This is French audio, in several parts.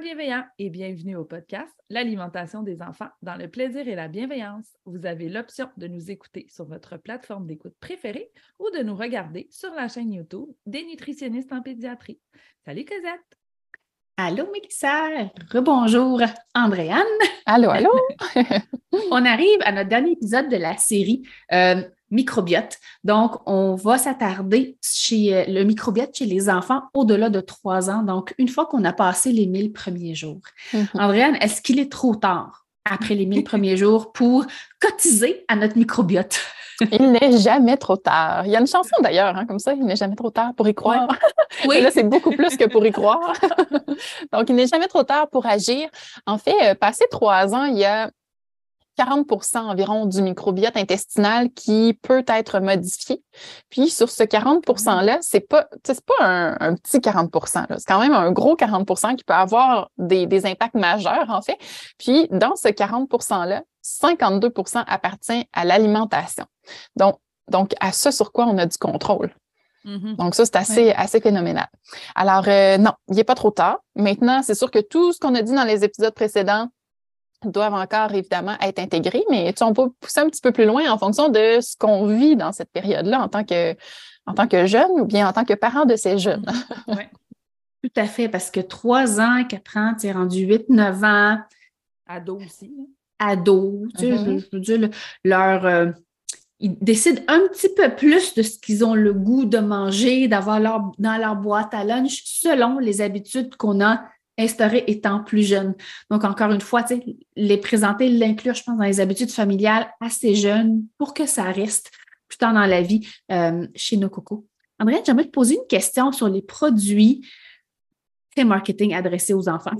bienveillants et bienvenue au podcast L'alimentation des enfants dans le plaisir et la bienveillance. Vous avez l'option de nous écouter sur votre plateforme d'écoute préférée ou de nous regarder sur la chaîne YouTube des nutritionnistes en pédiatrie. Salut Cosette! Allô Mélissa! Rebonjour Andréane! Allô, allô! On arrive à notre dernier épisode de la série. Euh, microbiote. Donc, on va s'attarder chez euh, le microbiote chez les enfants au-delà de trois ans. Donc, une fois qu'on a passé les 1000 premiers jours. Andréane, est-ce qu'il est trop tard après les 1000 premiers jours pour cotiser à notre microbiote? Il n'est jamais trop tard. Il y a une chanson d'ailleurs, hein, comme ça, il n'est jamais trop tard pour y croire. Oui. là, c'est beaucoup plus que pour y croire. Donc, il n'est jamais trop tard pour agir. En fait, euh, passé trois ans, il y a 40% environ du microbiote intestinal qui peut être modifié. Puis sur ce 40 %-là, c'est pas, c'est pas un, petit 40% c'est quand même un gros 40% qui peut avoir des, des, impacts majeurs, en fait. Puis dans ce 40 %-là, 52% appartient à l'alimentation. Donc, donc, à ce sur quoi on a du contrôle. Mm-hmm. Donc, ça, c'est assez, assez phénoménal. Alors, euh, non, il n'est pas trop tard. Maintenant, c'est sûr que tout ce qu'on a dit dans les épisodes précédents, doivent encore évidemment être intégrés, mais on peut pousser un petit peu plus loin en fonction de ce qu'on vit dans cette période-là en tant que en tant que jeune ou bien en tant que parent de ces jeunes. Mm-hmm. oui, tout à fait, parce que trois ans, quatre ans, tu es rendu huit, neuf ans. Ado aussi. Ado, tu sais, mm-hmm. je, veux dire, leur. Euh, ils décident un petit peu plus de ce qu'ils ont le goût de manger, d'avoir leur, dans leur boîte à lunch selon les habitudes qu'on a instauré étant plus jeune. Donc, encore une fois, les présenter, l'inclure, je pense, dans les habitudes familiales assez jeunes pour que ça reste plus tard dans la vie euh, chez nos cocos. André, j'aimerais te poser une question sur les produits très marketing adressés aux enfants.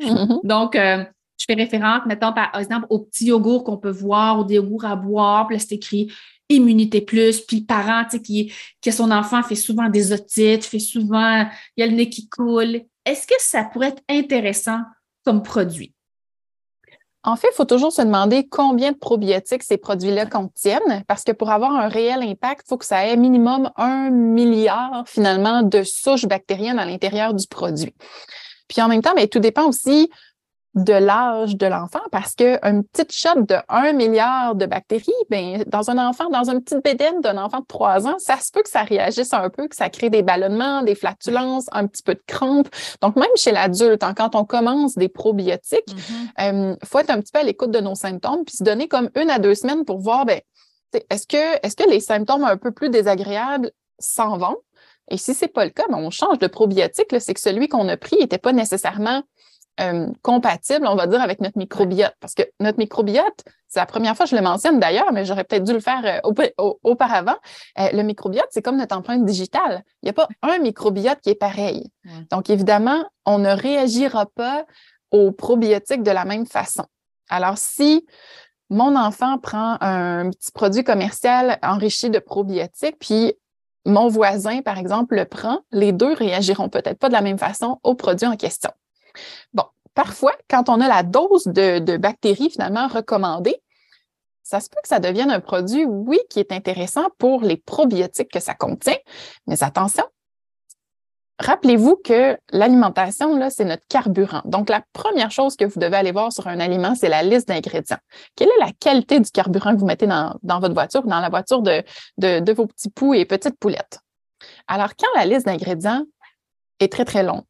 Mm-hmm. Donc, euh, je fais référence, mettons, par exemple, aux petits yogourts qu'on peut voir, aux yogourts à boire, puis là, c'est écrit immunité plus, puis le parent, tu sais, qui, qui son enfant fait souvent des otites, fait souvent, il y a le nez qui coule, est-ce que ça pourrait être intéressant comme produit? En fait, il faut toujours se demander combien de probiotiques ces produits-là contiennent, parce que pour avoir un réel impact, il faut que ça ait minimum un milliard finalement de souches bactériennes à l'intérieur du produit. Puis en même temps, tout dépend aussi de l'âge de l'enfant parce qu'une petite shot de 1 milliard de bactéries, ben, dans un enfant, dans une petite bédaine d'un enfant de 3 ans, ça se peut que ça réagisse un peu, que ça crée des ballonnements, des flatulences, un petit peu de crampes. Donc, même chez l'adulte, hein, quand on commence des probiotiques, il mm-hmm. euh, faut être un petit peu à l'écoute de nos symptômes puis se donner comme une à deux semaines pour voir, ben, est-ce que, est-ce que les symptômes un peu plus désagréables s'en vont? Et si c'est pas le cas, ben, on change de probiotique. C'est que celui qu'on a pris n'était pas nécessairement euh, compatible, on va dire, avec notre microbiote. Parce que notre microbiote, c'est la première fois que je le mentionne d'ailleurs, mais j'aurais peut-être dû le faire euh, auparavant. Euh, le microbiote, c'est comme notre empreinte digitale. Il n'y a pas un microbiote qui est pareil. Donc, évidemment, on ne réagira pas aux probiotiques de la même façon. Alors, si mon enfant prend un petit produit commercial enrichi de probiotiques, puis mon voisin, par exemple, le prend, les deux réagiront peut-être pas de la même façon au produit en question. Bon, parfois, quand on a la dose de, bactéries finalement recommandée, ça se peut que ça devienne un produit, oui, qui est intéressant pour les probiotiques que ça contient, mais attention, rappelez-vous que l'alimentation, là, c'est notre carburant. Donc, la première chose que vous devez aller voir sur un aliment, c'est la liste d'ingrédients. Quelle est la qualité du carburant que vous mettez dans, votre voiture, dans la voiture de, de, vos petits poux et petites poulettes? Alors, quand la liste d'ingrédients est très, très longue,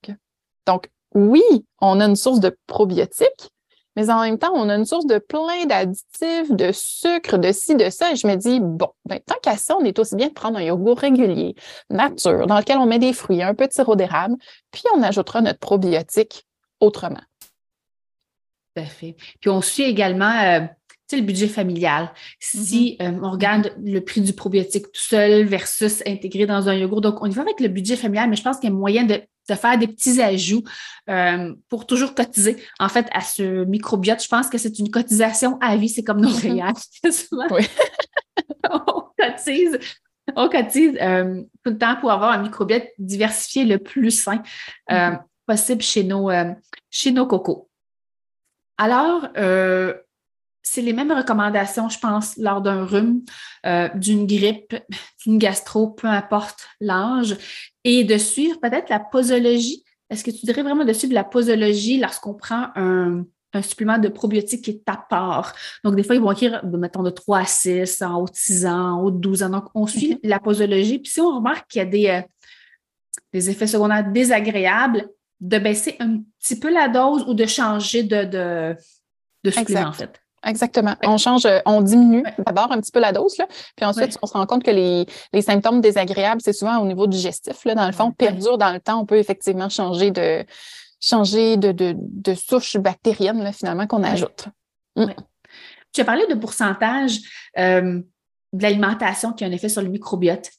donc oui, on a une source de probiotiques, mais en même temps, on a une source de plein d'additifs, de sucre, de ci, de ça. Et je me dis, bon, ben, tant qu'à ça, on est aussi bien de prendre un yogourt régulier, nature, dans lequel on met des fruits, un peu de sirop d'érable, puis on ajoutera notre probiotique autrement. Tout à fait. Puis on suit également euh, le budget familial. Si mm-hmm. euh, on regarde le prix du probiotique tout seul versus intégré dans un yogourt, donc on y va avec le budget familial, mais je pense qu'il y a moyen de de faire des petits ajouts euh, pour toujours cotiser, en fait, à ce microbiote. Je pense que c'est une cotisation à vie, c'est comme nos réels. Oui. on cotise, on cotise euh, tout le temps pour avoir un microbiote diversifié le plus sain euh, mm-hmm. possible chez nos, chez nos cocos. Alors, c'est les mêmes recommandations, je pense, lors d'un rhume, euh, d'une grippe, d'une gastro, peu importe l'âge, et de suivre peut-être la posologie. Est-ce que tu dirais vraiment de suivre la posologie lorsqu'on prend un, supplément de probiotiques qui est à part? Donc, des fois, ils vont écrire, mettons, de 3 à 6, en haut de 6 ans, en haut de 12 ans. Donc, on suit la posologie. Puis si on remarque qu'il y a des, euh, des effets secondaires désagréables, de baisser un petit peu la dose ou de changer de, de, de supplément, en fait. Exactement. On change, euh, on diminue d'abord un petit peu la dose, là, puis ensuite, on se rend compte que les, symptômes désagréables, c'est souvent au niveau digestif. Là, dans le fond, perdure dans le temps, on peut effectivement changer de changer de, de, souche bactérienne, là, finalement, qu'on ajoute. Mm. Tu as parlé de pourcentage euh, de l'alimentation qui a un effet sur le microbiote.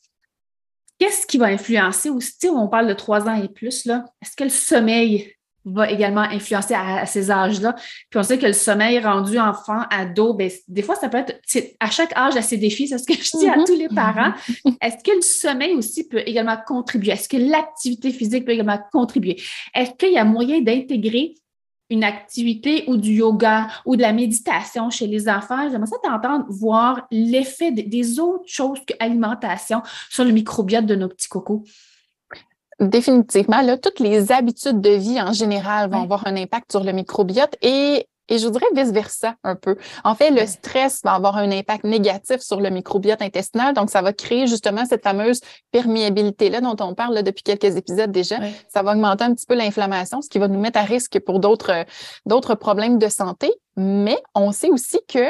Qu'est-ce qui va influencer aussi? On parle de trois ans et plus, là. Est-ce que le sommeil va également influencer à, ces âges-là. Puis on sait que le sommeil rendu enfant, ado, ben, des fois, ça peut être, à chaque âge, à ses défis, c'est ce que je dis à mm-hmm. tous les parents. Est-ce que le sommeil aussi peut également contribuer? Est-ce que l'activité physique peut également contribuer? Est-ce qu'il y a moyen d'intégrer une activité ou du yoga ou de la méditation chez les enfants? J'aimerais ça t'entendre voir l'effet des autres choses que l'alimentation sur le microbiote de nos petits cocos. Définitivement, là, toutes les habitudes de vie en général vont avoir un impact sur le microbiote et, et je voudrais vice-versa un peu. En fait, le stress va avoir un impact négatif sur le microbiote intestinal, donc ça va créer justement cette fameuse perméabilité-là dont on parle depuis quelques épisodes déjà. Ça va augmenter un petit peu l'inflammation, ce qui va nous mettre à risque pour d'autres, d'autres problèmes de santé. Mais on sait aussi que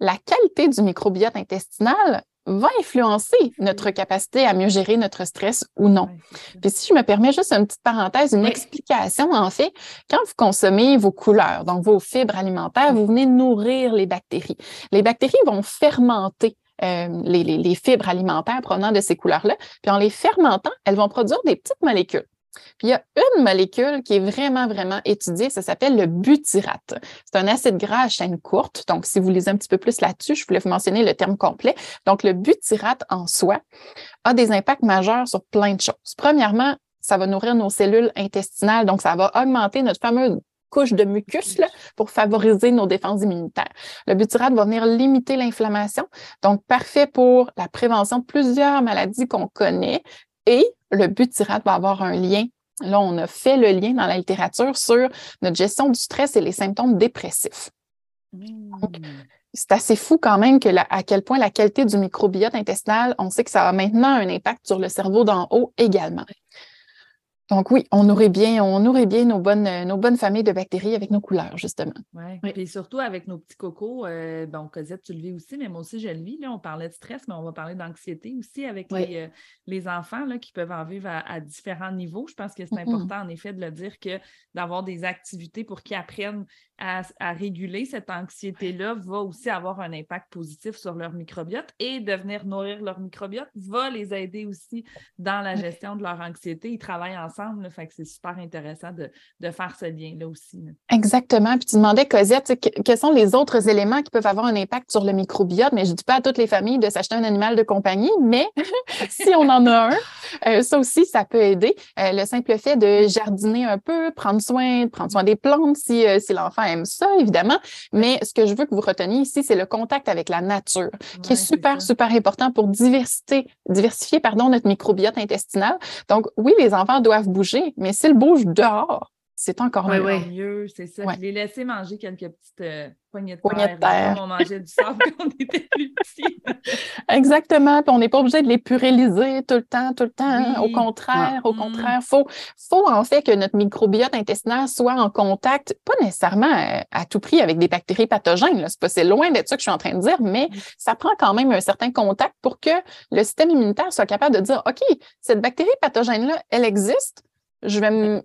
la qualité du microbiote intestinal va influencer notre capacité à mieux gérer notre stress ou non. Puis si je me permets juste une petite parenthèse, une explication, en fait, quand vous consommez vos couleurs, donc vos fibres alimentaires, vous venez nourrir les bactéries. Les bactéries vont fermenter euh, les, les, fibres alimentaires provenant de ces couleurs-là. Puis en les fermentant, elles vont produire des petites molécules. Puis il y a une molécule qui est vraiment, vraiment étudiée, ça s'appelle le butyrate. C'est un acide gras à chaîne courte. Donc, si vous lisez un petit peu plus là-dessus, je voulais vous mentionner le terme complet. Donc, le butyrate en soi a des impacts majeurs sur plein de choses. Premièrement, ça va nourrir nos cellules intestinales, donc ça va augmenter notre fameuse couche de mucus pour favoriser nos défenses immunitaires. Le butyrate va venir limiter l'inflammation, donc parfait pour la prévention de plusieurs maladies qu'on connaît et le butyrate va avoir un lien. Là, on a fait le lien dans la littérature sur notre gestion du stress et les symptômes dépressifs. Mmh. c'est assez fou quand même à quel point la qualité du microbiote intestinal, on sait que ça a maintenant un impact sur le cerveau d'en haut également. Donc oui, on nourrit bien, on nourrit bien nos bonnes, nos bonnes familles de bactéries avec nos couleurs, justement. Ouais. Oui, et surtout avec nos petits cocos. Euh, bon, Cosette, tu le vis aussi, mais moi aussi, je le vis. Là, on parlait de stress, mais on va parler d'anxiété aussi avec les, euh, les, enfants là, qui peuvent en vivre à, différents niveaux. Je pense que c'est important, en effet, de le dire que d'avoir des activités pour qu'ils apprennent à, réguler cette anxiété-là va aussi avoir un impact positif sur leur microbiote et de venir nourrir leur microbiote va les aider aussi dans la gestion de leur anxiété. Ils travaillent ensemble ensemble. fait que c'est super intéressant de, faire ce lien-là aussi. Exactement. Puis tu demandais, Cosette, quels sont les autres éléments qui peuvent avoir un impact sur le microbiote? Mais je ne dis pas à toutes les familles de s'acheter un animal de compagnie, mais si on en a un, euh, ça aussi, ça peut aider. Euh, le simple fait de jardiner un peu, prendre soin, prendre soin des plantes si, si l'enfant aime ça, évidemment. Mais ce que je veux que vous reteniez ici, c'est le contact avec la nature, qui est super, super important pour diversité, diversifier pardon, notre microbiote intestinal. Donc, oui, les enfants doivent bouger, mais s'ils bougent dehors, c'est encore mieux. c'est ça. Je les laisser manger quelques petites euh, poignées de terre. on mangeait du sable quand on était plus petits. Exactement. Puis on n'est pas obligé de les puréliser tout le temps, tout le temps. Hein. Au contraire, au contraire, il faut, faut en fait que notre microbiote intestinal soit en contact, pas nécessairement à, tout prix avec des bactéries pathogènes. C'est loin d'être ça que je suis en train de dire, mais ça prend quand même un certain contact pour que le système immunitaire soit capable de dire OK, cette bactérie pathogène-là, elle existe je vais,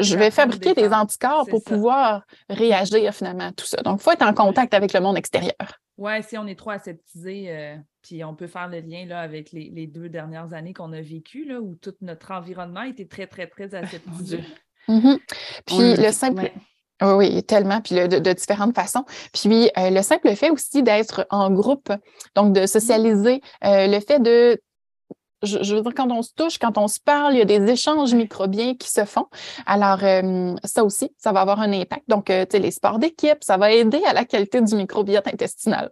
je vais fabriquer des anticorps pour pouvoir réagir finalement à tout ça. Donc, il faut être en contact avec le monde extérieur. Oui, si on est trop aseptisé, euh, puis on peut faire le lien là, avec les, deux dernières années qu'on a vécues, là, où tout notre environnement était très, très, très aseptisé. Mm-hmm. Puis le simple. Oui, oui, tellement, puis de, différentes façons. Puis euh, le simple fait aussi d'être en groupe, donc de socialiser, euh, le fait de je, veux dire, quand on se touche, quand on se parle, il y a des échanges microbiens qui se font. Alors, euh, ça aussi, ça va avoir un impact. Donc, euh, tu sais, les sports d'équipe, ça va aider à la qualité du microbiote intestinal.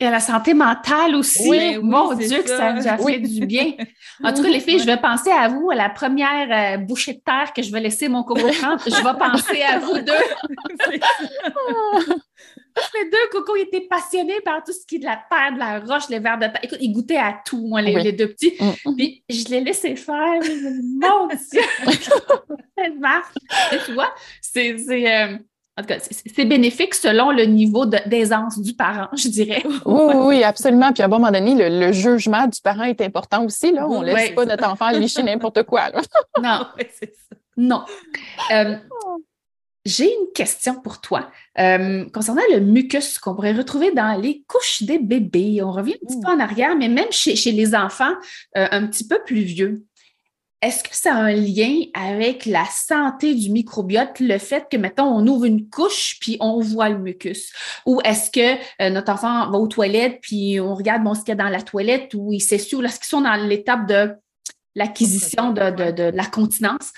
Et à la santé mentale aussi. Oui, Mon Dieu, que ça nous a fait du bien. En tout cas, les filles, je vais penser à vous, à la première euh, bouchée de terre que je vais laisser mon coco Je vais penser à vous deux. Les deux cocos étaient passionnés par tout ce qui est de la terre, de la roche, les vers de terre. Écoute, ils goûtaient à tout, moi, les, deux petits. Mm, mm. Puis je les laissais faire. Mon Dieu! ça marche. Et tu vois, c'est. Euh, en tout cas, c'est bénéfique selon le niveau d'aisance du parent, je dirais. Oui, oui, absolument. Puis à un moment donné, le, jugement du parent est important aussi. Là. On ne laisse pas notre enfant licher n'importe quoi. Non, c'est ça. Non. Euh, j'ai une question pour toi euh, concernant le mucus qu'on pourrait retrouver dans les couches des bébés. On revient un petit peu en arrière, mais même chez, les enfants euh, un petit peu plus vieux. Est-ce que ça a un lien avec la santé du microbiote, le fait que, mettons, on ouvre une couche puis on voit le mucus? Ou est-ce que euh, notre enfant va aux toilettes puis on regarde bon, ce qu'il y a dans la toilette ou il s'essuie ou est-ce qu'ils sont dans l'étape de l'acquisition de, la continence?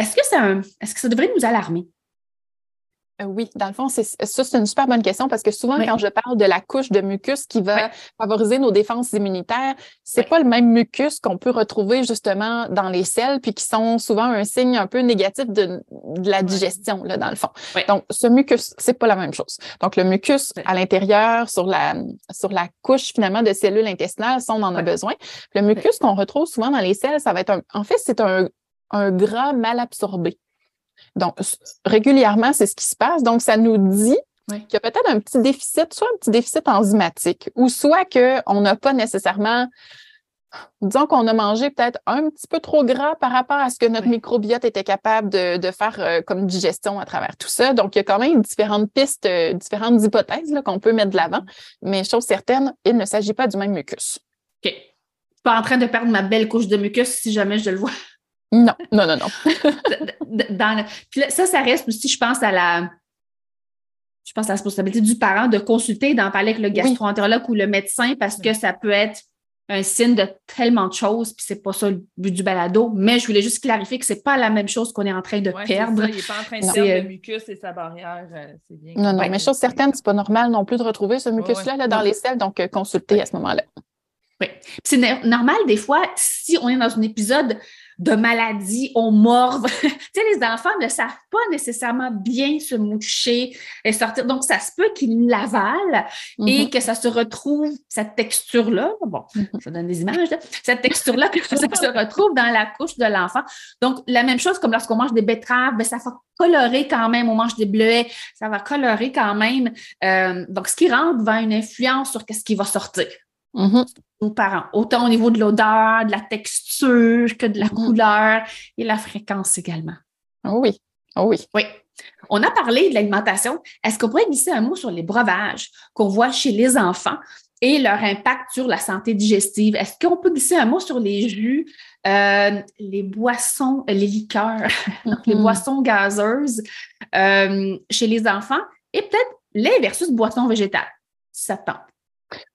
Est-ce que, ça, est-ce que ça devrait nous alarmer? Euh, oui, dans le fond, c'est, ça, c'est une super bonne question parce que souvent, quand je parle de la couche de mucus qui va favoriser nos défenses immunitaires, c'est pas le même mucus qu'on peut retrouver justement dans les selles puis qui sont souvent un signe un peu négatif de, la digestion, là, dans le fond. Donc, ce mucus, c'est pas la même chose. Donc, le mucus à l'intérieur, sur la, sur la couche finalement de cellules intestinales, ça, on en a besoin. Le mucus qu'on retrouve souvent dans les selles, ça va être un, en fait, c'est un, un gras mal absorbé. Donc, régulièrement, c'est ce qui se passe. Donc, ça nous dit qu'il y a peut-être un petit déficit, soit un petit déficit enzymatique, ou soit qu'on n'a pas nécessairement, disons qu'on a mangé peut-être un petit peu trop gras par rapport à ce que notre microbiote était capable de, faire euh, comme digestion à travers tout ça. Donc, il y a quand même différentes pistes, euh, différentes hypothèses qu'on peut mettre de l'avant. Mais chose certaine, il ne s'agit pas du même mucus. OK. Je suis pas en train de perdre ma belle couche de mucus si jamais je le vois. Non, non, non, non. Puis ça, ça reste aussi, je pense, à la je pense à la responsabilité du parent de consulter, d'en parler avec le gastroentérologue ou le médecin parce que ça peut être un signe de tellement de choses, puis c'est pas ça le but du balado. Mais je voulais juste clarifier que c'est pas la même chose qu'on est en train de perdre. il n'est pas en train de perdre le mucus et sa barrière. Euh, bien. Non, non, mais chose certaine, c'est pas normal non plus de retrouver ce mucus-là là, dans les selles, donc euh, consultez à ce moment-là. Oui. C'est normal, des fois, si on est dans un épisode de maladie, on morve. tu sais, les enfants ne savent pas nécessairement bien se moucher et sortir. Donc, ça se peut qu'ils l'avalent et mhm. que ça se retrouve, cette texture-là, bon, mhm. je donne des images, cette texture-là, que ça se retrouve dans la couche de l'enfant. Donc, la même chose comme lorsqu'on mange des betteraves, bien, ça va colorer quand même, on mange des bleuets, ça va colorer quand même. Euh, donc, ce qui rentre va avoir une influence sur ce qui va sortir. Mm parents, autant au niveau de l'odeur, de la texture que de la mm-hmm. couleur et la fréquence également. Oh oui, oh oui. Oui. On a parlé de l'alimentation. Est-ce qu'on pourrait glisser un mot sur les breuvages qu'on voit chez les enfants et leur impact sur la santé digestive? Est-ce qu'on peut glisser un mot sur les jus, euh, les boissons, les liqueurs, les mm-hmm. boissons gazeuses euh, chez les enfants et peut-être lait versus boissons végétales, ça tente?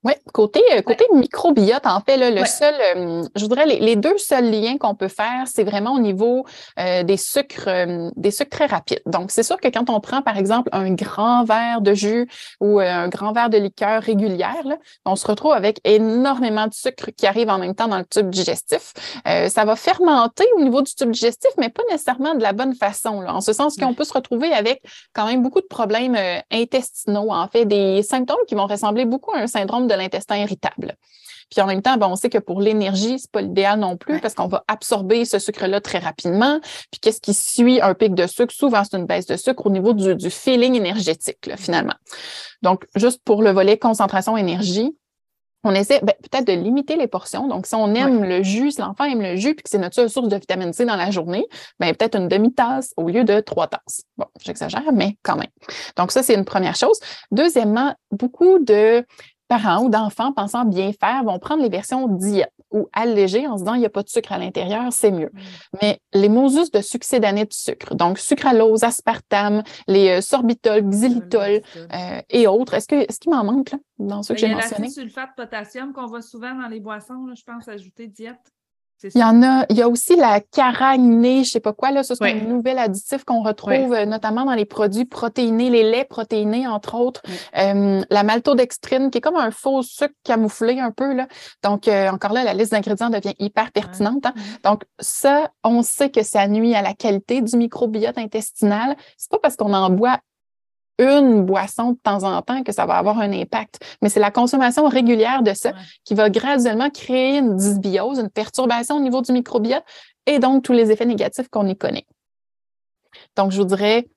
Oui, côté, euh, côté microbiote, en fait, le seul, euh, je voudrais les, deux seuls liens qu'on peut faire, c'est vraiment au niveau euh, des sucres, des sucres très rapides. Donc, c'est sûr que quand on prend, par exemple, un grand verre de jus ou un grand verre de liqueur régulière, on se retrouve avec énormément de sucre qui arrive en même temps dans le tube digestif. ça va fermenter au niveau du tube digestif, mais pas nécessairement de la bonne façon, là, en ce sens qu'on peut se retrouver avec quand même beaucoup de problèmes intestinaux, en fait, des symptômes qui vont ressembler beaucoup à un syndrome de l'intestin irritable. Puis en même temps, ben, on sait que pour l'énergie, c'est pas l'idéal non plus parce qu'on va absorber ce sucre-là très rapidement. Puis qu'est-ce qui suit un pic de sucre? Souvent, c'est une baisse de sucre au niveau du, feeling énergétique, finalement. Donc, juste pour le volet concentration-énergie, on essaie ben, peut-être de limiter les portions. Donc, si on aime le jus, si l'enfant aime le jus puis que c'est notre seule source de vitamine C dans la journée, ben, peut-être une demi-tasse au lieu de trois tasses. Bon, j'exagère, mais quand même. Donc, ça, c'est une première chose. Deuxièmement, beaucoup de parents ou d'enfants pensant bien faire vont prendre les versions diète ou allégées en se disant il n'y a pas de sucre à l'intérieur, c'est mieux. Mm. Mais les mosus de succès d'année de sucre, donc sucralose, aspartame, les euh, sorbitol, xylitol euh, et autres, est-ce qu'il est m'en manque là, dans ceux que j'ai mentionnés? Il y a sulfate potassium qu'on voit souvent dans les boissons, je pense, ajouter diète. Il y en a, il y a aussi la caragnée, je sais pas quoi, là, ça c'est un nouvel additif qu'on retrouve euh, notamment dans les produits protéinés, les laits protéinés, entre autres. Euh, la maltodextrine, qui est comme un faux sucre camouflé un peu, là. Donc, euh, encore là, la liste d'ingrédients devient hyper pertinente. Hein. Donc, ça, on sait que ça nuit à la qualité du microbiote intestinal. C'est pas parce qu'on en boit une boisson de temps en temps que ça va avoir un impact. Mais c'est la consommation régulière de ça qui va graduellement créer une dysbiose, une perturbation au niveau du microbiote et donc tous les effets négatifs qu'on y connaît. Donc, je vous dirais,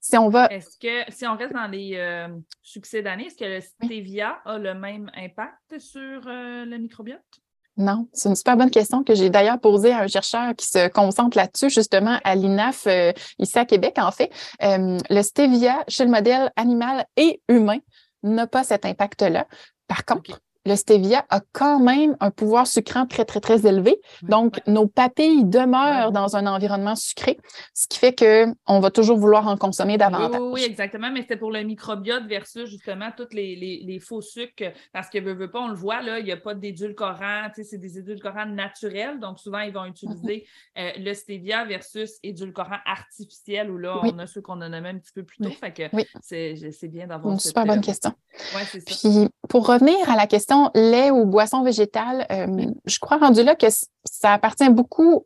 si on va. Est-ce que, si on reste dans les euh, succès d'année, est-ce que le stevia a le même impact sur euh, le microbiote? Non, c'est une super bonne question que j'ai d'ailleurs posée à un chercheur qui se concentre là-dessus, justement à l'INAF, euh, ici à Québec, en fait. Euh, le stevia chez le modèle animal et humain n'a pas cet impact-là. Par contre, le stevia a quand même un pouvoir sucrant très, très, très élevé. Donc, nos papilles demeurent dans un environnement sucré, ce qui fait qu'on va toujours vouloir en consommer davantage. Oui, exactement, mais c'est pour le microbiote versus justement tous les, faux sucres, parce que veut, veut pas, on le voit, là, il n'y a pas d'édulcorant, c'est des édulcorants naturels, donc souvent, ils vont utiliser mhm. euh, le stevia versus édulcorant artificiel, où là, on a ceux qu'on a nommé un petit peu plus tôt. Fait que c'est bien d'avoir Une super bonne euh, question. Puis, pour revenir à la question lait ou boisson végétale, euh, je crois rendu là que ça appartient beaucoup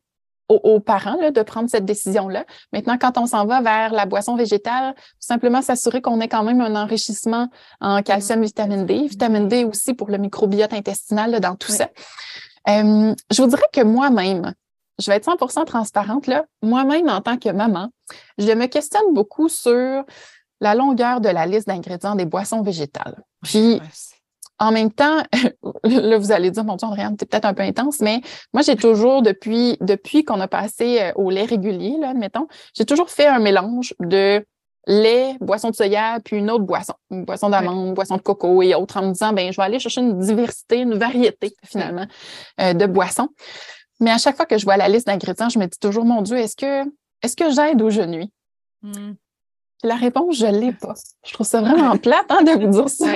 aux, parents de prendre cette décision-là. Maintenant, quand on s'en va vers la boisson végétale, simplement s'assurer qu'on ait quand même un enrichissement en calcium, vitamine D, vitamine D aussi pour le microbiote intestinal dans tout ça. Euh, je vous dirais que moi-même, je vais être 100% transparente, là, moi-même en tant que maman, je me questionne beaucoup sur la longueur de la liste d'ingrédients des boissons végétales. Puis, en même temps, là, vous allez dire, mon Dieu, Andréane, c'est peut-être un peu intense, mais moi, j'ai toujours, depuis, depuis qu'on a passé euh, au lait régulier, là, admettons, j'ai toujours fait un mélange de lait, boisson de soya, puis une autre boisson, une boisson d'amande, boisson de coco et autres, en me disant, ben, je vais aller chercher une diversité, une variété, finalement, euh, de boissons. Mais à chaque fois que je vois la liste d'ingrédients, je me dis toujours, mon Dieu, est-ce que, est-ce que j'aide ou je nuis? Hmm. La réponse, je ne l'ai pas. Je trouve ça vraiment plate hein, de vous dire ça.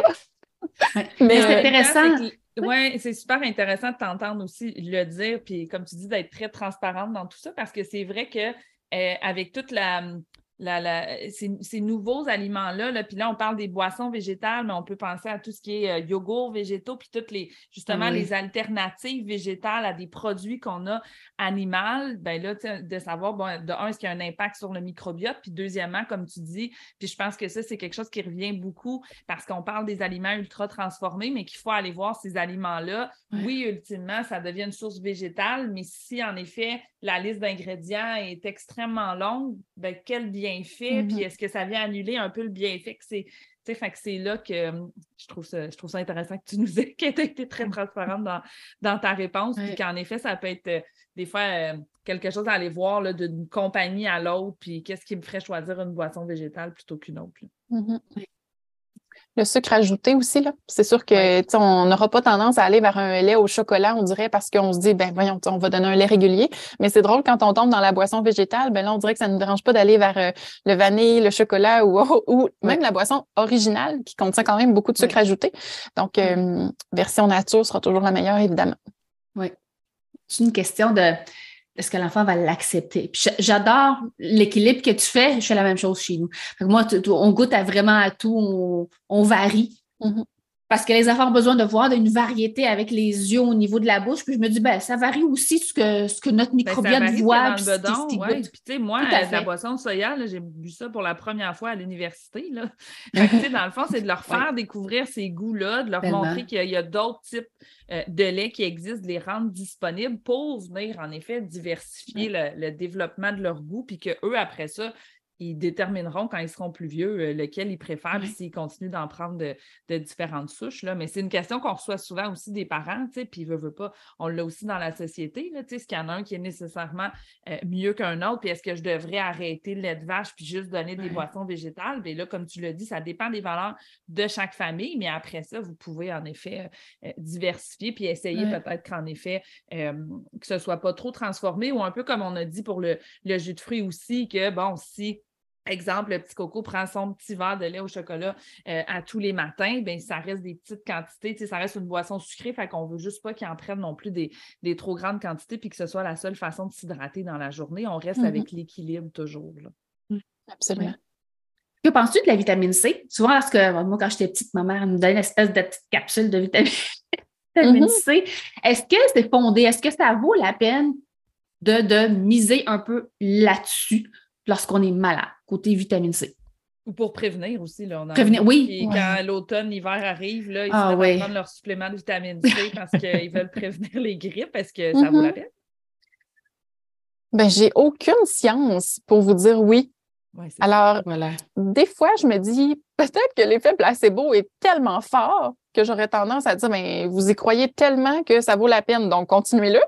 Mais c'est intéressant. Oui, c'est super intéressant de t'entendre aussi le dire, puis comme tu dis, d'être très transparente dans tout ça, parce que c'est vrai que euh, avec toute la, ces, nouveaux aliments-là, là, puis là, on parle des boissons végétales, mais on peut penser à tout ce qui est euh, yogourt végétaux, puis toutes les, justement, les alternatives végétales à des produits qu'on a animal, ben là, de savoir, bon, de un, est-ce qu'il y a un impact sur le microbiote, puis deuxièmement, comme tu dis, puis je pense que ça, c'est quelque chose qui revient beaucoup parce qu'on parle des aliments ultra transformés, mais qu'il faut aller voir ces aliments-là. Oui, ultimement, ça devient une source végétale, mais si en effet, la liste d'ingrédients est extrêmement longue, ben, quel bienfait, puis mm-hmm. est-ce que ça vient annuler un peu le bienfait que c'est. c'est là que hum, je trouve, ça, je trouve ça intéressant que tu nous aies, été très transparente dans, dans ta réponse, puis qu'en effet, ça peut être euh, des fois euh, quelque chose à aller voir d'une compagnie à l'autre, puis qu'est-ce qui me ferait choisir une boisson végétale plutôt qu'une autre. Mm-hmm. Le sucre ajouté aussi, là. C'est sûr que on n'aura pas tendance à aller vers un lait au chocolat, on dirait, parce qu'on se dit, ben voyons, on va donner un lait régulier. Mais c'est drôle quand on tombe dans la boisson végétale, ben là, on dirait que ça ne nous dérange pas d'aller vers euh, le vanille, le chocolat ou, ou même la boisson originale qui contient quand même beaucoup de sucre ajouté. Donc, euh, version nature sera toujours la meilleure, évidemment. Oui. C'est une question de est-ce que l'enfant va l'accepter? J'adore l'équilibre que tu fais. Je fais la même chose chez nous. moi, on goûte à vraiment à tout, on, varie. Mm-hmm. Parce que les enfants ont besoin de voir une variété avec les yeux au niveau de la bouche. Puis je me dis, ben, ça varie aussi ce que, ce que notre ben, microbiote voit. Ouais. Puis, tu sais, moi, la boisson de soya, j'ai bu ça pour la première fois à l'université. dans le fond, c'est de leur faire découvrir ces goûts-là, de leur montrer qu'il y a, d'autres types euh, de lait qui existent, de les rendre disponibles pour venir, en effet, diversifier le, le, développement de leur goût. Puis qu'eux, après ça, ils détermineront quand ils seront plus vieux euh, lequel ils préfèrent s'ils continuent d'en prendre de, différentes souches. Là. Mais c'est une question qu'on reçoit souvent aussi des parents, puis ils veulent, pas. On l'a aussi dans la société. Est-ce qu'il y en a un qui est nécessairement euh, mieux qu'un autre? Puis est-ce que je devrais arrêter le lait de vache puis juste donner des boissons végétales? Bien là, comme tu l'as dit, ça dépend des valeurs de chaque famille, mais après ça, vous pouvez en effet euh, diversifier puis essayer peut-être qu'en effet, que ce ne soit pas trop transformé ou un peu comme on a dit pour le, le jus de fruits aussi, que bon, si Exemple, le petit coco prend son petit verre de lait au chocolat euh, à tous les matins, bien, ça reste des petites quantités, ça reste une boisson sucrée, fait qu'on ne veut juste pas qu'il en prenne non plus des, trop grandes quantités puis que ce soit la seule façon de s'hydrater dans la journée. On reste avec mm-hmm. l'équilibre toujours. Mm, absolument. Que penses-tu de la vitamine C? Souvent, lorsque moi, quand j'étais petite, ma mère me donnait une espèce de petite capsule de vitamine, mm-hmm. C. Est-ce que c'est fondé? Est-ce que ça vaut la peine de, de miser un peu là-dessus? Lorsqu'on est malade? côté vitamine C. Ou pour prévenir aussi. Là, prévenir, oui. Et quand l'automne, l'hiver arrive, là, ils ah, ouais. prendre leur supplément de vitamine C parce qu'ils veulent prévenir les grippes. Est-ce que ça vaut la mm-hmm. peine? Ben, j'ai aucune science pour vous dire oui. Alors, voilà. des fois, je me dis peut-être que l'effet placebo est tellement fort que j'aurais tendance à dire, mais vous y croyez tellement que ça vaut la peine, donc continuez-le.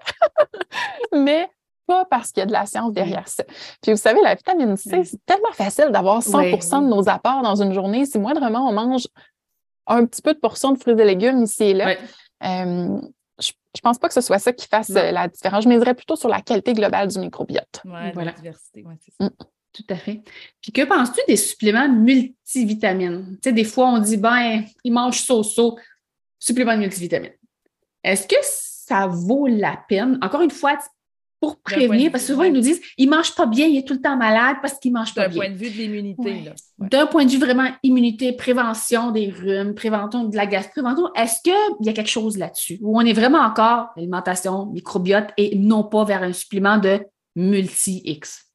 mais pas parce qu'il y a de la science derrière ça. Puis vous savez, la vitamine C, c'est tellement facile d'avoir 100 de nos apports dans une journée. Si moindrement on mange un petit peu de portion de fruits et légumes ici et là, euh, je, ne pense pas que ce soit ça qui fasse euh, la différence. Je miserais plutôt sur la qualité globale du microbiote. Oui, voilà. la diversité, c'est ça. Mm. Tout à fait. Puis que penses-tu des suppléments multivitamines? Tu sais, des fois, on dit, ben, ils mangent so-so, supplément de multivitamines. Est-ce que ça vaut la peine? Encore une fois, pour prévenir, parce que souvent, ils nous disent, il ne mange pas bien, il est tout le temps malade parce qu'il ne mange pas bien. D'un point de vue de l'immunité. D'un point de vue vraiment immunité, prévention des rhumes, prévention de la gastro, est-ce qu'il y a quelque chose là-dessus? Où on est vraiment encore alimentation, microbiote et non pas vers un supplément de multi-X?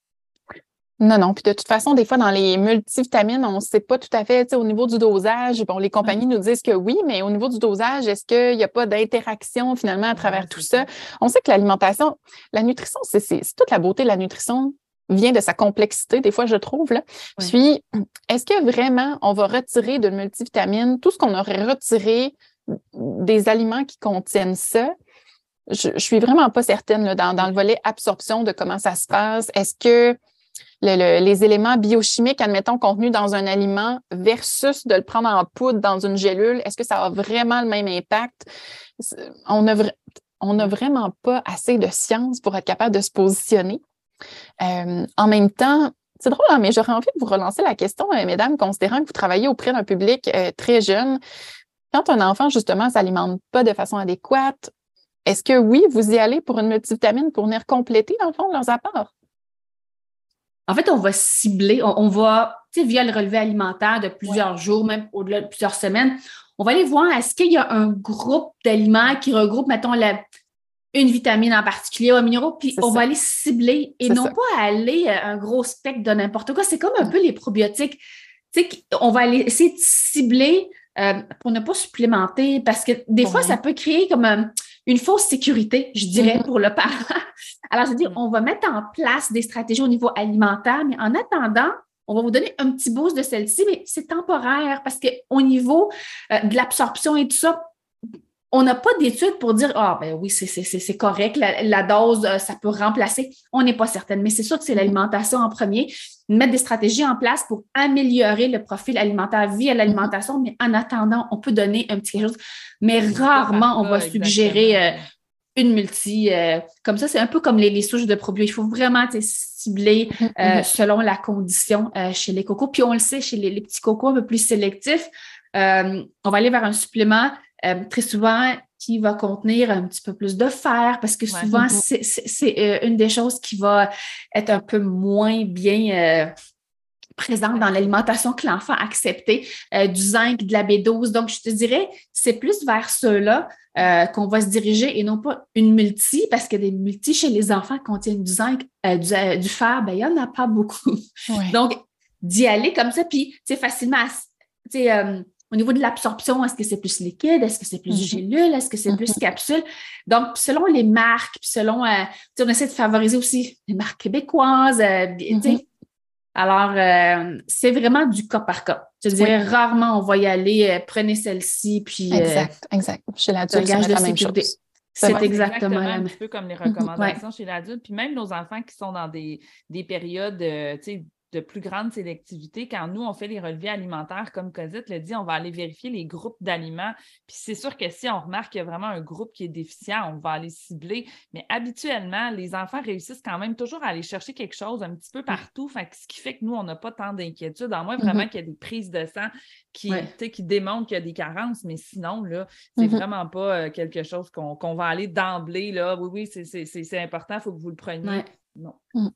Non, non. Puis de toute façon, des fois, dans les multivitamines, on ne sait pas tout à fait, au niveau du dosage, bon, les compagnies nous disent que oui, mais au niveau du dosage, est-ce qu'il n'y a pas d'interaction finalement à travers tout ça? On sait que l'alimentation, la nutrition, c'est toute la beauté de la nutrition vient de sa complexité, des fois, je trouve. Là. Puis, est-ce que vraiment on va retirer de multivitamines tout ce qu'on aurait retiré des aliments qui contiennent ça? Je, ne suis vraiment pas certaine là, dans, dans le volet absorption de comment ça se passe. Est-ce que les éléments biochimiques, admettons, contenus dans un aliment versus de le prendre en poudre dans une gélule, est-ce que ça a vraiment le même impact? On n'a vraiment pas assez de science pour être capable de se positionner. Euh, en même temps, c'est drôle, hein, mais j'aurais envie de vous relancer la question, euh, mesdames, considérant que vous travaillez auprès d'un public euh, très jeune. Quand un enfant, justement, ne s'alimente pas de façon adéquate, est-ce que oui, vous y allez pour une multivitamine pour venir compléter, dans le fond, leurs apports? En fait, on va cibler, on, va, tu sais, via le relevé alimentaire de plusieurs jours, même au-delà de plusieurs semaines, on va aller voir est-ce qu'il y a un groupe d'aliments qui regroupe, mettons, la, une vitamine en particulier ou un minéraux, puis on va aller cibler et non pas aller euh, un gros spectre de n'importe quoi. C'est comme un peu les probiotiques. Tu sais, on va aller essayer de cibler euh, pour ne pas supplémenter parce que des fois, ça peut créer comme un, une fausse sécurité, je dirais, mm-hmm. pour le parent. Alors, c'est-à-dire, mm. on va mettre en place des stratégies au niveau alimentaire, mais en attendant, on va vous donner un petit boost de celle-ci, mais c'est temporaire parce qu'au niveau euh, de l'absorption et tout ça, on n'a pas d'études pour dire Ah, ben oui, c'est correct, la, dose, euh, ça peut remplacer. On n'est pas certaine, mais c'est sûr que c'est l'alimentation en premier. Mettre des stratégies en place pour améliorer le profil alimentaire via l'alimentation, mais en attendant, on peut donner un petit quelque chose. Mais rarement, on va suggérer euh, une multi. Euh, comme ça, c'est un peu comme les, souches de probiotiques. Il faut vraiment cibler mm-hmm. selon la condition chez les cocos. Puis on le sait, chez les, les petits cocos un peu plus sélectifs, on va aller vers un supplément euh, très souvent qui va contenir un petit peu plus de fer parce que souvent, c'est euh, une des choses qui va être un peu moins bien euh, présente dans l'alimentation que l'enfant a accepté, du zinc, de la B12. Donc, je te dirais, c'est plus vers ceux-là qu'on va se diriger et non pas une multi, parce que des multis chez les enfants contiennent du zinc, du, fer, ben, il n'y en a pas beaucoup. Donc, d'y aller comme ça, puis, c'est facilement, tu au niveau de l'absorption, est-ce que c'est plus liquide? Est-ce que c'est plus mm-hmm. gélule? Est-ce que c'est plus mm-hmm. capsule? Donc, selon les marques, puis selon, euh, on essaie de favoriser aussi les marques québécoises. Euh, mm-hmm. Alors, euh, c'est vraiment du cas par cas. Je dirais rarement on va y aller, prenez celle-ci, puis. Exact, exact. Chez l'adulte, c'est la même chose. C'est exactement, un petit peu comme les recommandations chez l'adulte. Puis même nos enfants qui sont dans des, des périodes, tu sais, de plus grande sélectivité. Quand nous, on fait les relevés alimentaires, comme Cosette le dit, on va aller vérifier les groupes d'aliments. Puis c'est sûr que si on remarque qu'il y a vraiment un groupe qui est déficient, on va aller cibler. Mais habituellement, les enfants réussissent quand même toujours à aller chercher quelque chose un petit peu partout. Fait ce qui fait que nous, on n'a pas tant d'inquiétude. En moins, vraiment mm-hmm. qu'il y a des prises de sang qui, qui démontrent qu'il y a des carences. Mais sinon, là, c'est mm-hmm. vraiment pas euh, quelque chose qu'on va aller d'emblée. Là, oui, oui, c'est important, il faut que vous le preniez. Non. Mm.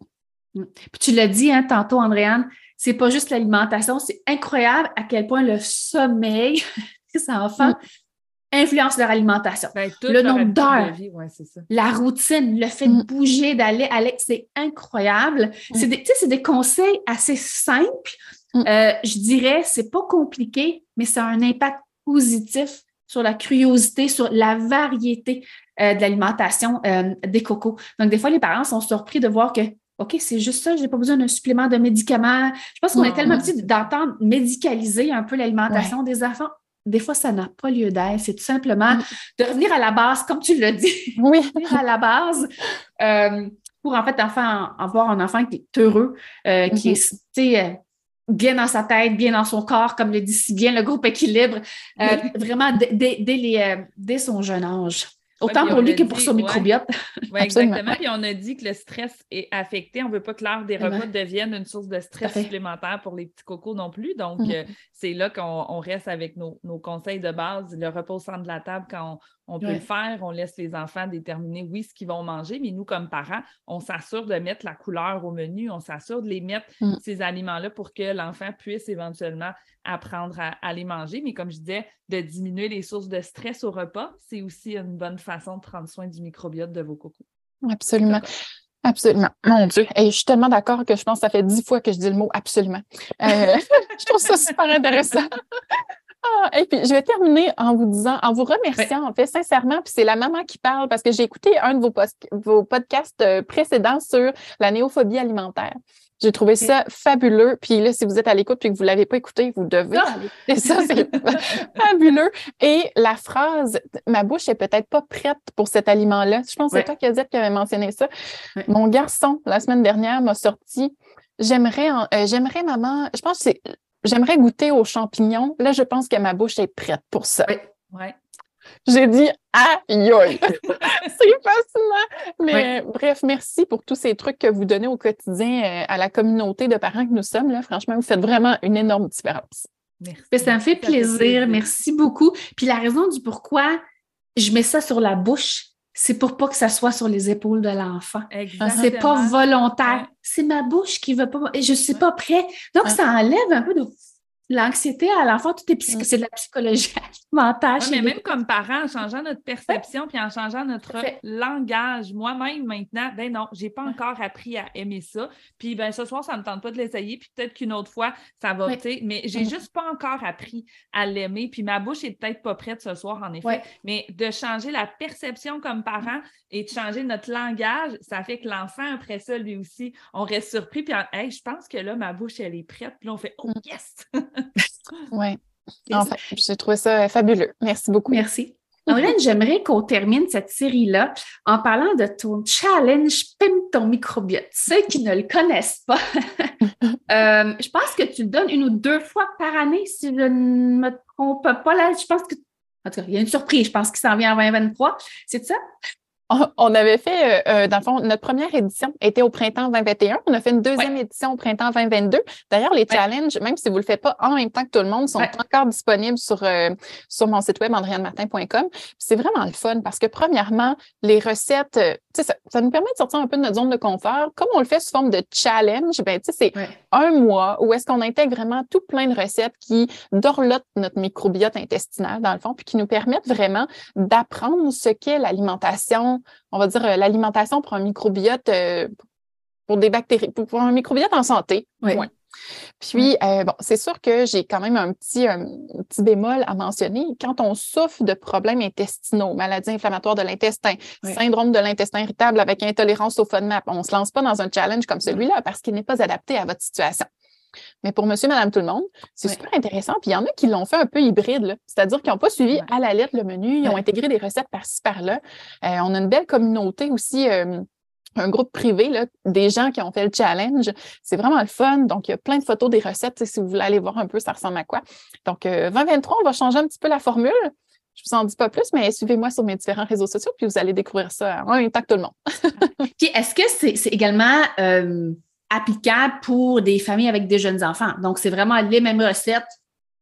Puis tu l'as dit hein, tantôt, Andréane, c'est pas juste l'alimentation, c'est incroyable à quel point le sommeil des enfants influence leur alimentation. Ben, le nombre d'heures, la routine, le fait de mm. bouger, d'aller, aller, c'est incroyable. Mm. C'est des, des conseils assez simples. Mm. Euh, je dirais, c'est pas compliqué, mais ça a un impact positif sur la curiosité, sur la variété euh, de l'alimentation euh, des cocos. Donc, des fois, les parents sont surpris de voir que OK, c'est juste ça, je n'ai pas besoin d'un supplément de médicaments. Je pense qu'on est tellement petit d'entendre médicaliser un peu l'alimentation des enfants. Des fois, ça n'a pas lieu d'être. C'est tout simplement mm. de revenir à la base, comme tu l'as dit. Oui. à la base. Euh, pour en fait avoir un enfant qui est heureux, euh, qui est mm-hmm. euh, bien dans sa tête, bien dans son corps, comme le dit si bien le groupe équilibre, vraiment dès son jeune âge. Autant pour lui que pour son microbiote. Oui, exactement. Puis on a dit que le stress est affecté. On ne veut pas que l'heure des repas devienne une source de stress supplémentaire pour les petits cocos non plus. Donc, mm. euh, c'est là qu'on reste avec nos, conseils de base. Le repos au centre de la table, quand on, peut le faire, on laisse les enfants déterminer, oui, ce qu'ils vont manger. Mais nous, comme parents, on s'assure de mettre la couleur au menu. On s'assure de les mettre, mm. ces aliments-là, pour que l'enfant puisse éventuellement apprendre à, les manger. Mais comme je disais, de diminuer les sources de stress au repas, c'est aussi une bonne façon de prendre soin du microbiote de vos cocos. Absolument. Absolument. Mon Dieu. Et je suis tellement d'accord que je pense que ça fait dix fois que je dis le mot absolument. Euh, je trouve ça super intéressant. Ah, et puis, je vais terminer en vous disant, en vous remerciant, en fait, sincèrement, puis c'est la maman qui parle parce que j'ai écouté un de vos, vos podcasts euh, précédents sur la néophobie alimentaire. J'ai trouvé ça fabuleux. Puis là, si vous êtes à l'écoute et que vous ne l'avez pas écouté, vous devez ah! aller ça. C'est fabuleux. Et la phrase Ma bouche est peut-être pas prête pour cet aliment-là. Je pense que c'est toi, Cosette, qui avait mentionné ça. Mon garçon, la semaine dernière, m'a sorti J'aimerais, euh, j'aimerais, maman, je pense que c'est J'aimerais goûter aux champignons. Là, je pense que ma bouche est prête pour ça. Oui. J'ai dit aïe aïe. c'est fascinant. Mais bref, merci pour tous ces trucs que vous donnez au quotidien euh, à la communauté de parents que nous sommes. Là. Franchement, vous faites vraiment une énorme différence. Merci. Ça me fait plaisir. Merci beaucoup. Puis la raison du pourquoi je mets ça sur la bouche, c'est pour pas que ça soit sur les épaules de l'enfant. C'est pas volontaire. C'est ma bouche qui veut pas. Et je suis pas prêt. Donc, ça enlève un peu de l'anxiété à l'enfant, tout est mm. c'est de la psychologie alimentaire. mais même comme parents, en changeant notre perception puis en changeant notre langage, moi-même maintenant, ben non, j'ai pas encore appris à aimer ça. Puis ben ce soir, ça me tente pas de l'essayer, puis peut-être qu'une autre fois, ça va, tu mais j'ai mm. juste pas encore appris à l'aimer. Puis ma bouche est peut-être pas prête ce soir, en effet. Mais de changer la perception comme parent et de changer notre langage, ça fait que l'enfant, après ça, lui aussi, on reste surpris. Puis, hey, je pense que là, ma bouche, elle est prête. Puis là, on fait, oh yes! oui. Enfin, j'ai trouvé ça fabuleux. Merci beaucoup. Merci. Hélène, j'aimerais qu'on termine cette série-là en parlant de ton challenge Pim ton microbiote. Ceux qui ne le connaissent pas, euh, je pense que tu le donnes une ou deux fois par année, si je ne me trompe pas. Là, je pense que. En tout cas, il y a une surprise, je pense qu'il s'en vient en 2023. C'est ça? On avait fait, euh, euh, dans le fond, notre première édition était au printemps 2021. On a fait une deuxième édition au printemps 2022. D'ailleurs, les challenges, même si vous ne le faites pas en même temps que tout le monde, sont encore disponibles sur, euh, sur mon site web, andrianemartin.com. C'est vraiment le fun parce que, premièrement, les recettes, ça, ça nous permet de sortir un peu de notre zone de confort. Comme on le fait sous forme de challenge, ben, c'est un mois où est-ce qu'on intègre vraiment tout plein de recettes qui dorlotent notre microbiote intestinal, dans le fond, puis qui nous permettent vraiment d'apprendre ce qu'est l'alimentation on va dire, euh, l'alimentation pour un microbiote, euh, pour des bactéries, pour, un microbiote en santé. Oui. Puis, euh, bon, c'est sûr que j'ai quand même un petit, un petit bémol à mentionner. Quand on souffre de problèmes intestinaux, maladies inflammatoires de l'intestin, syndrome de l'intestin irritable avec intolérance au FODMAP, on ne se lance pas dans un challenge comme celui-là parce qu'il n'est pas adapté à votre situation. Mais pour monsieur, madame, tout le monde, c'est super intéressant. Puis il y en a qui l'ont fait un peu hybride, c'est-à-dire qu'ils n'ont pas suivi à la lettre le menu, ils ont intégré des recettes par-ci, par-là. Euh, on a une belle communauté aussi. Euh, un groupe privé là, des gens qui ont fait le challenge. C'est vraiment le fun. Donc, il y a plein de photos des recettes. Si vous voulez aller voir un peu, ça ressemble à quoi? Donc, 2023, euh, on va changer un petit peu la formule. Je ne vous en dis pas plus, mais suivez-moi sur mes différents réseaux sociaux, puis vous allez découvrir ça en même temps que tout le monde. puis, est-ce que c'est également applicable pour des familles avec des jeunes enfants. Donc, c'est vraiment les mêmes recettes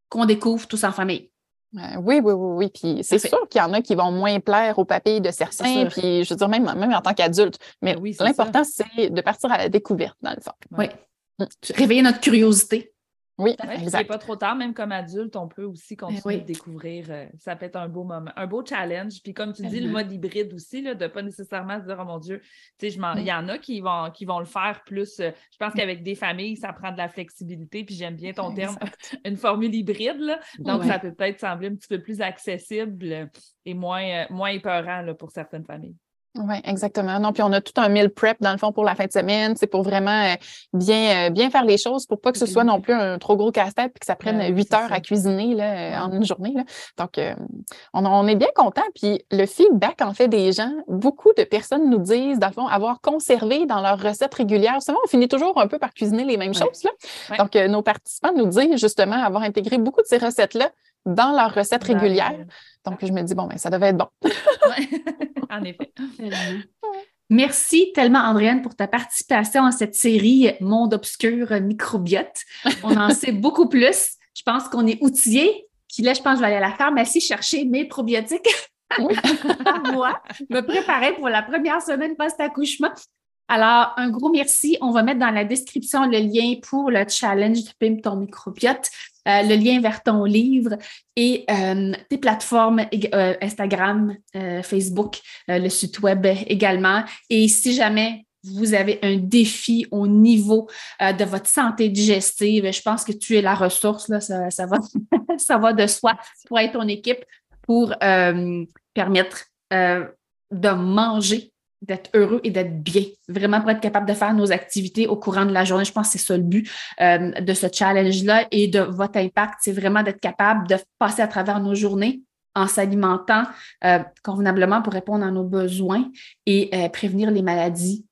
qu'on découvre tous en famille. Euh, oui, oui, oui, oui. Puis c'est sûr qu'il y en a qui vont moins plaire au papilles de certains, puis je veux dire, même, même en tant qu'adulte. Mais oui, l'important, c'est de partir à la découverte, dans le fond. Oui. Mm. Réveiller notre curiosité. Oui, exact. n'est pas trop tard, même comme adulte, on peut aussi ben continuer de découvrir. Euh, ça peut être un beau moment, un beau challenge. Puis comme tu dis, le mode hybride aussi, là, de ne pas nécessairement se dire, oh mon Dieu, tu sais, il y en a qui vont, qui vont le faire plus. Euh, je pense qu'avec des familles, ça prend de la flexibilité. Puis j'aime bien ton terme, une formule hybride. Là. Donc, ça peut peut-être sembler un petit peu plus accessible et moins, euh, moins épeurant là, pour certaines familles. Oui, exactement. Non, puis on a tout un meal prep dans le fond pour la fin de semaine. C'est pour vraiment euh, bien, euh, bien faire les choses pour pas que ce soit non plus un trop gros casse-tête et que ça prenne huit heures à cuisiner là, euh, en une journée. Là. Donc, on, on, est bien content. Puis le feedback en fait des gens, beaucoup de personnes nous disent, dans le fond, avoir conservé dans leurs recettes régulières. Souvent, on finit toujours un peu par cuisiner les mêmes choses. Là. Donc, nos participants nous disent justement avoir intégré beaucoup de ces recettes-là dans leurs recettes régulières. Donc, je me dis, bon, ben, ça devait être bon. en effet. Merci tellement, Andréane, pour ta participation à cette série Monde obscur microbiote. On en sait beaucoup plus. Je pense qu'on est outillés. Puis là, je pense que je vais aller à la pharmacie chercher mes probiotiques. moi, me préparer pour la première semaine post-accouchement. Alors, un gros merci. On va mettre dans la description le lien pour le challenge de Pim ton microbiote, euh, le lien vers ton livre et euh, tes plateformes euh, Instagram, Facebook, le site web également. Et si jamais vous avez un défi au niveau de votre santé digestive, je pense que tu es la ressource, là, ça, va de soi pour être ton équipe pour permettre de manger d'être heureux et d'être bien, vraiment pour être capable de faire nos activités au courant de la journée. Je pense que c'est ça le but euh, de ce challenge-là et de votre impact, c'est vraiment d'être capable de passer à travers nos journées en s'alimentant euh, convenablement pour répondre à nos besoins et euh, prévenir les maladies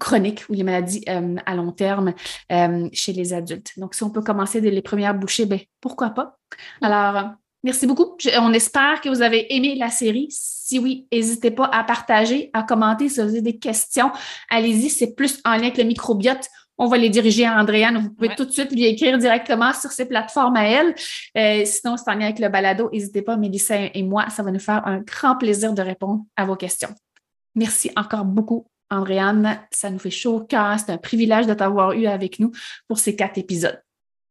chroniques ou les maladies à long terme chez les adultes. Donc, si on peut commencer dès les premières bouchées, ben, pourquoi pas? Alors, Merci beaucoup. on espère que vous avez aimé la série. Si oui, n'hésitez pas à partager, à commenter si vous avez des questions. Allez-y, c'est plus en lien avec le microbiote. On va les diriger à Andréane. Vous pouvez tout de suite lui écrire directement sur ses plateformes à elle. Euh, sinon, c'est en lien avec le balado. N'hésitez pas, Mélissa et moi, ça va nous faire un grand plaisir de répondre à vos questions. Merci encore beaucoup, Andréane. Ça nous fait chaud au cœur. C'est un privilège de t'avoir eu avec nous pour ces quatre épisodes.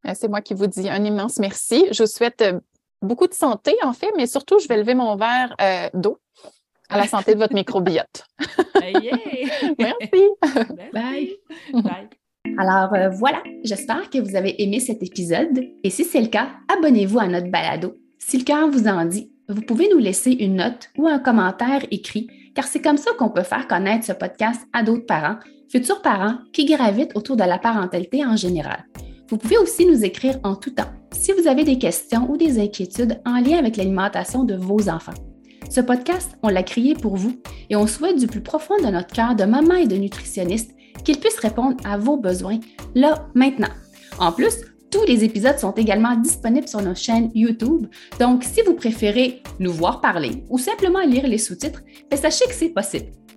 Euh, c'est moi qui vous dis un immense merci. Je vous souhaite euh, beaucoup de santé, en fait, mais surtout, je vais lever mon verre euh, d'eau à la santé de votre microbiote. Merci. Bye. Bye. Alors euh, voilà, j'espère que vous avez aimé cet épisode et si c'est le cas, abonnez-vous à notre balado. Si le cœur vous en dit, vous pouvez nous laisser une note ou un commentaire écrit car c'est comme ça qu'on peut faire connaître ce podcast à d'autres parents, futurs parents qui gravitent autour de la parentalité en général. Vous pouvez aussi nous écrire en tout temps si vous avez des questions ou des inquiétudes en lien avec l'alimentation de vos enfants. Ce podcast, on l'a créé pour vous et on souhaite du plus profond de notre cœur de maman et de nutritionniste qu'il puisse répondre à vos besoins là, maintenant. En plus, tous les épisodes sont également disponibles sur nos chaînes YouTube. Donc, si vous préférez nous voir parler ou simplement lire les sous-titres, ben, sachez que c'est possible.